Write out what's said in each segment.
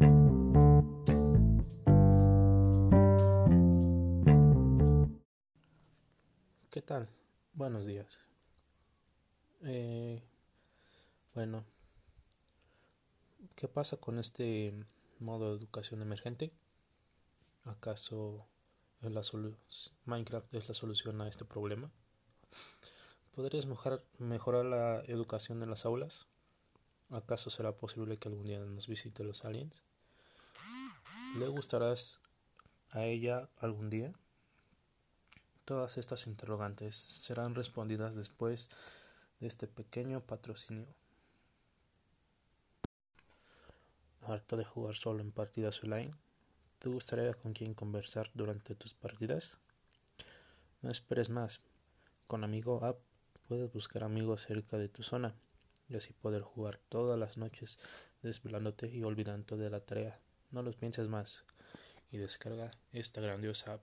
¿Qué tal? Buenos días. Eh, bueno, ¿qué pasa con este modo de educación emergente? ¿Acaso es la Minecraft es la solución a este problema? ¿Podrías mejorar la educación en las aulas? ¿Acaso será posible que algún día nos visite los aliens? ¿Le gustarás a ella algún día? Todas estas interrogantes serán respondidas después de este pequeño patrocinio. ¿Harto de jugar solo en partidas online? ¿Te gustaría con quien conversar durante tus partidas? No esperes más. Con Amigo App puedes buscar amigos cerca de tu zona y así poder jugar todas las noches desvelándote y olvidando de la tarea. No los pienses más y descarga esta grandiosa app.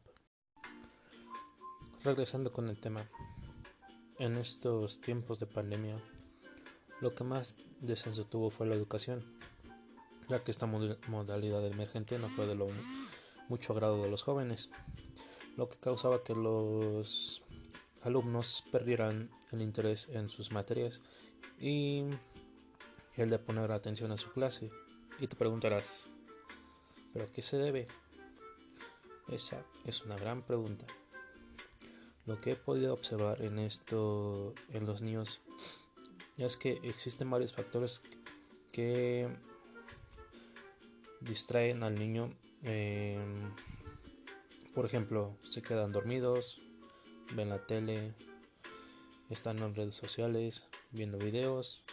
Regresando con el tema. En estos tiempos de pandemia, lo que más descenso tuvo fue la educación, ya que esta modalidad emergente no fue de lo mucho agrado de los jóvenes, lo que causaba que los alumnos perdieran el interés en sus materias y el de poner atención a su clase. Y te preguntarás, ¿pero a qué se debe? Esa es una gran pregunta. Lo que he podido observar en esto, en los niños, es que existen varios factores que distraen al niño. Em, por ejemplo, se quedan dormidos, ven la tele, están en redes sociales, viendo videos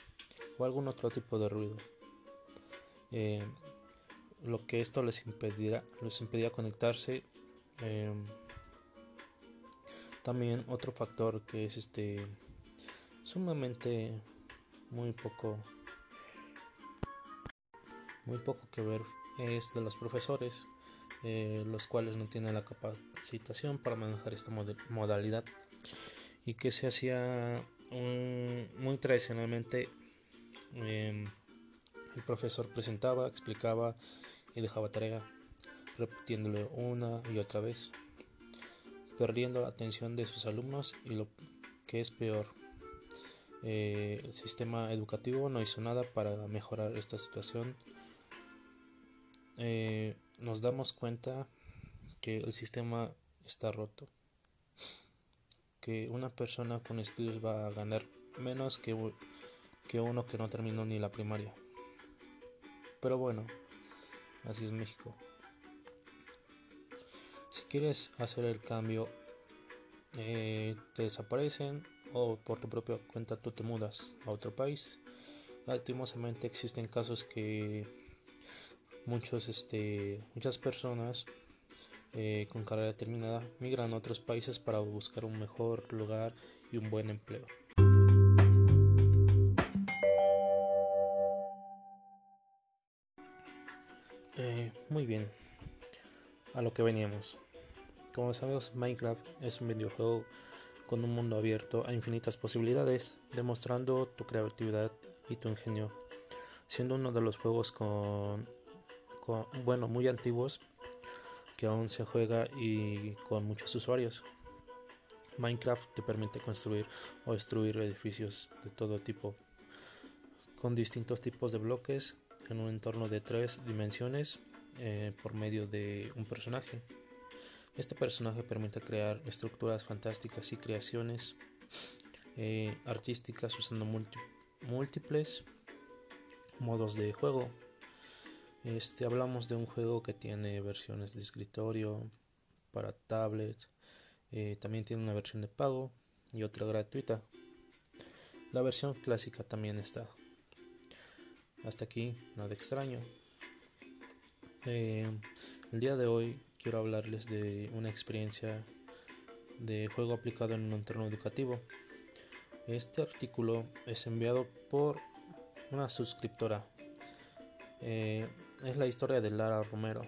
o algún otro tipo de ruido. Eh, lo que esto les impedirá, les impedía conectarse. Em, también otro factor que es este sumamente muy poco muy poco que ver es de los profesores eh, los cuales no tienen la capacitación para manejar esta modalidad y que se hacía muy tradicionalmente em, el profesor presentaba, explicaba y dejaba tarea, repitiéndole una y otra vez, perdiendo la atención de sus alumnos y lo que es peor, eh, el sistema educativo no hizo nada para mejorar esta situación. Eh, nos damos cuenta que el sistema está roto que una persona con estudios va a ganar menos que, que uno que no terminó ni la primaria. Pero bueno, así es México. Si quieres hacer el cambio, eh, te desaparecen o por tu propia cuenta tú te mudas a otro país. Lastimosamente existen casos que muchos, este, muchas personas eh, con carrera terminada migran a otros países para buscar un mejor lugar y un buen empleo. Eh, muy bien, a lo que veníamos. Como sabemos, Minecraft es un videojuego con un mundo abierto a infinitas posibilidades, demostrando tu creatividad y tu ingenio, siendo uno de los juegos con bueno, muy antiguos que aún se juega y con muchos usuarios. Minecraft te permite construir o destruir edificios de todo tipo, con distintos tipos de bloques en un entorno de tres dimensiones eh, por medio de un personaje. Este personaje permite crear estructuras fantásticas y creaciones eh, artísticas usando múltiples modos de juego este, hablamos de un juego que tiene versiones de escritorio para tablet, eh, también tiene una versión de pago y otra gratuita. La versión clásica también está. Hasta aquí, nada extraño. Eh, el día de hoy quiero hablarles de una experiencia de juego aplicado en un entorno educativo. Este artículo es enviado por una suscriptora. Eh, es la historia de Lara Romero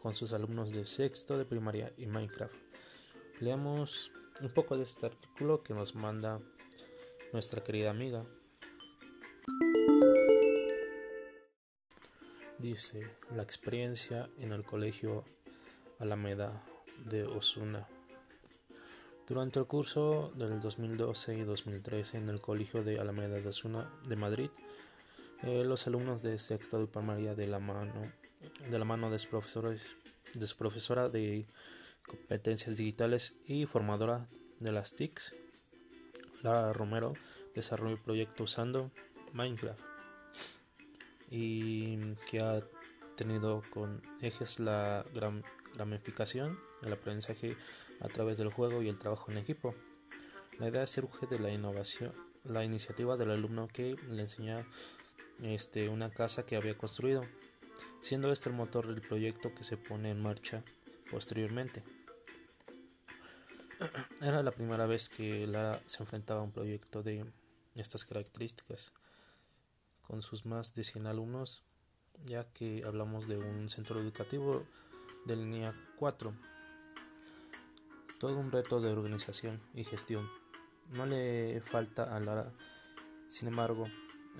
con sus alumnos de sexto de primaria y Minecraft. Leamos un poco de este artículo que nos manda nuestra querida amiga. La experiencia en el colegio Alameda de Osuna. Durante el curso del 2012 y 2013 en el colegio de Alameda de Osuna de Madrid, eh, los alumnos de sexto y primaria de la mano de la mano de su, de su profesora de competencias digitales y formadora de las TICs, Lara Romero, desarrolló el proyecto usando Minecraft y que ha tenido con ejes la gamificación, el aprendizaje a través del juego y el trabajo en equipo. La idea surge de la innovación, la iniciativa del alumno que le enseña este, una casa que había construido, siendo este el motor del proyecto que se pone en marcha posteriormente. Era la primera vez que Lara se enfrentaba a un proyecto de estas características con sus más de 100 alumnos, ya que hablamos de un centro educativo de línea 4. Todo un reto de organización y gestión. No le falta a Lara, sin embargo,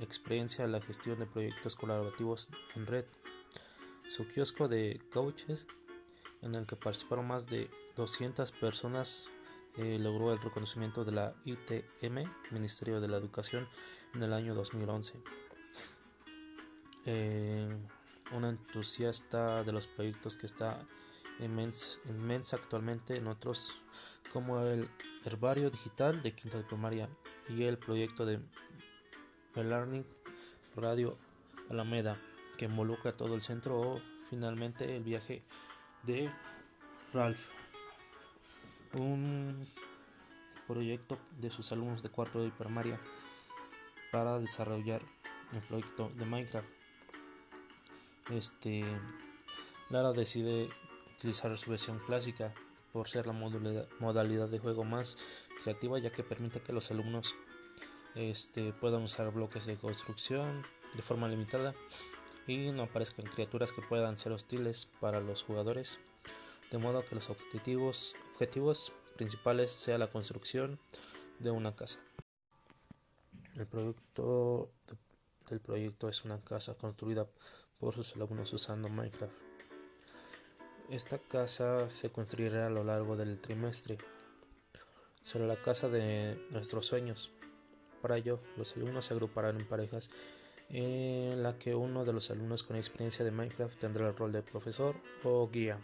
experiencia en la gestión de proyectos colaborativos en red. Su kiosco de coaches, en el que participaron más de 200 personas, eh, logró el reconocimiento de la ITM, Ministerio de la Educación, en el año 2011 eh, una entusiasta de los proyectos que está inmensa, actualmente en otros como el herbario digital de quinta de primaria y el proyecto de Learning Radio Alameda que involucra todo el centro o finalmente el viaje de Ralph. Un proyecto de sus alumnos de cuarto de primaria para desarrollar el proyecto de Minecraft este, Lara decide utilizar su versión clásica por ser la modalidad de juego más creativa ya que permite que los alumnos este, puedan usar bloques de construcción de forma limitada y no aparezcan criaturas que puedan ser hostiles para los jugadores de modo que los objetivos, objetivos principales sea la construcción de una casa. El producto del proyecto es una casa construida por sus alumnos usando Minecraft. Esta casa se construirá a lo largo del trimestre. Será la casa de nuestros sueños. Para ello, los alumnos se agruparán en parejas en la que uno de los alumnos con experiencia de Minecraft tendrá el rol de profesor o guía.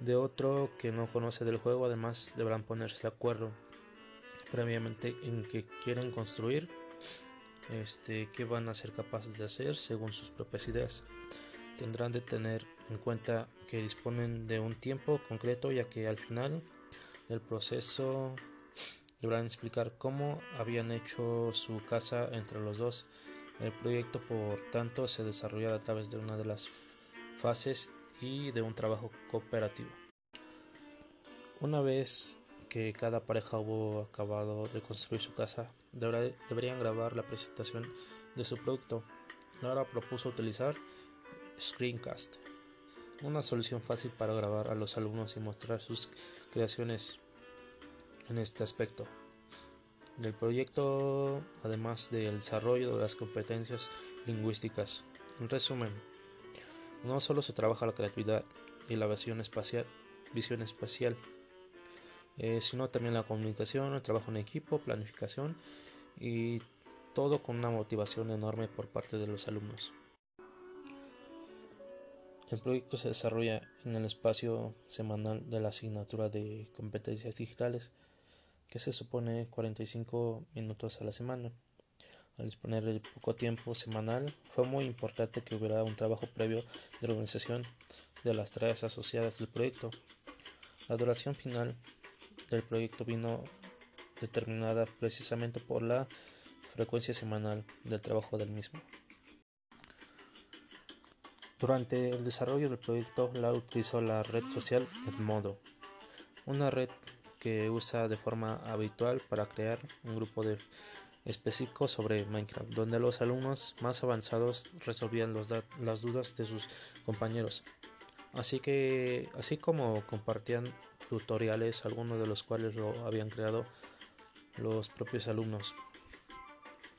De otro que no conoce del juego, además deberán ponerse de acuerdo previamente en que quieren construir este, qué van a ser capaces de hacer según sus propias ideas. Tendrán de tener en cuenta que disponen de un tiempo concreto ya que al final del proceso deberán explicar cómo habían hecho su casa entre los dos. El proyecto, por tanto, se desarrollará a través de una de las fases y de un trabajo cooperativo. Una vez que cada pareja hubo acabado de construir su casa, deberían grabar la presentación de su producto. Laura propuso utilizar Screencast, una solución fácil para grabar a los alumnos y mostrar sus creaciones en este aspecto del proyecto, además del desarrollo de las competencias lingüísticas. En resumen, no solo se trabaja la creatividad y la visión espacial eh, sino también la comunicación, el trabajo en equipo, planificación y todo con una motivación enorme por parte de los alumnos. El proyecto se desarrolla en el espacio semanal de la asignatura de competencias digitales, que se supone 45 minutos a la semana. Al disponer de poco tiempo semanal, fue muy importante que hubiera un trabajo previo de organización de las tareas asociadas del proyecto. La duración final del proyecto vino determinada precisamente por la frecuencia semanal del trabajo del mismo. Durante el desarrollo del proyecto, la utilizó la red social Edmodo, una red que usa de forma habitual para crear un grupo de específico sobre Minecraft, donde los alumnos más avanzados resolvían las dudas de sus compañeros. Así que, así como compartían tutoriales, algunos de los cuales lo habían creado los propios alumnos.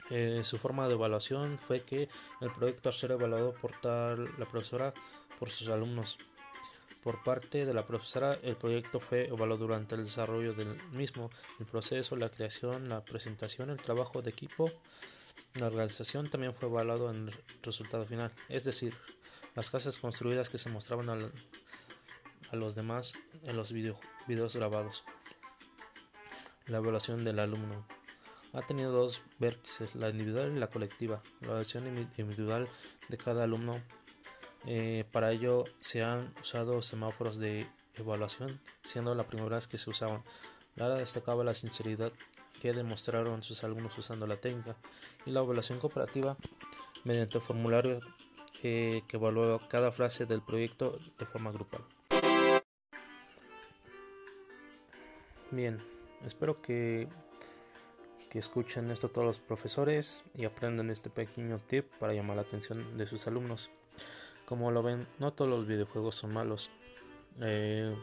Eh, su forma de evaluación fue que el proyecto ser evaluado por tal la profesora por sus alumnos. Por parte de la profesora, el proyecto fue evaluado durante el desarrollo del mismo, el proceso, la creación, la presentación, el trabajo de equipo. La organización también fue evaluado en el resultado final, es decir, las casas construidas que se mostraban a los demás en los videos grabados. La evaluación del alumno ha tenido dos vértices, la individual y la colectiva. La evaluación individual de cada alumno. Eh, para ello se han usado semáforos de evaluación, siendo la primera vez que se usaban. Nada destacaba la sinceridad que demostraron sus alumnos usando la técnica y la evaluación cooperativa mediante el formulario que evaluó cada frase del proyecto de forma grupal. Bien, espero que que escuchen esto todos los profesores y aprendan este pequeño tip para llamar la atención de sus alumnos. Como lo ven, no todos los videojuegos son malos. Eh,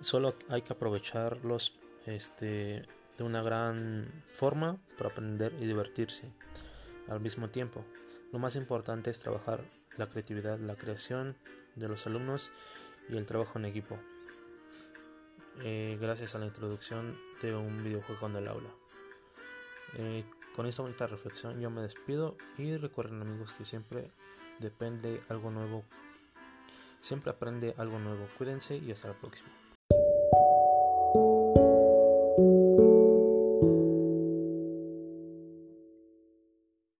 solo hay que aprovecharlos este, de una gran forma para aprender y divertirse al mismo tiempo. Lo más importante es trabajar la creatividad, la creación de los alumnos y el trabajo en equipo. Eh, gracias a la introducción de un videojuego en el aula. Eh, con esta bonita reflexión yo me despido y recuerden amigos que siempre depende algo nuevo, siempre aprende algo nuevo. Cuídense y hasta la próxima.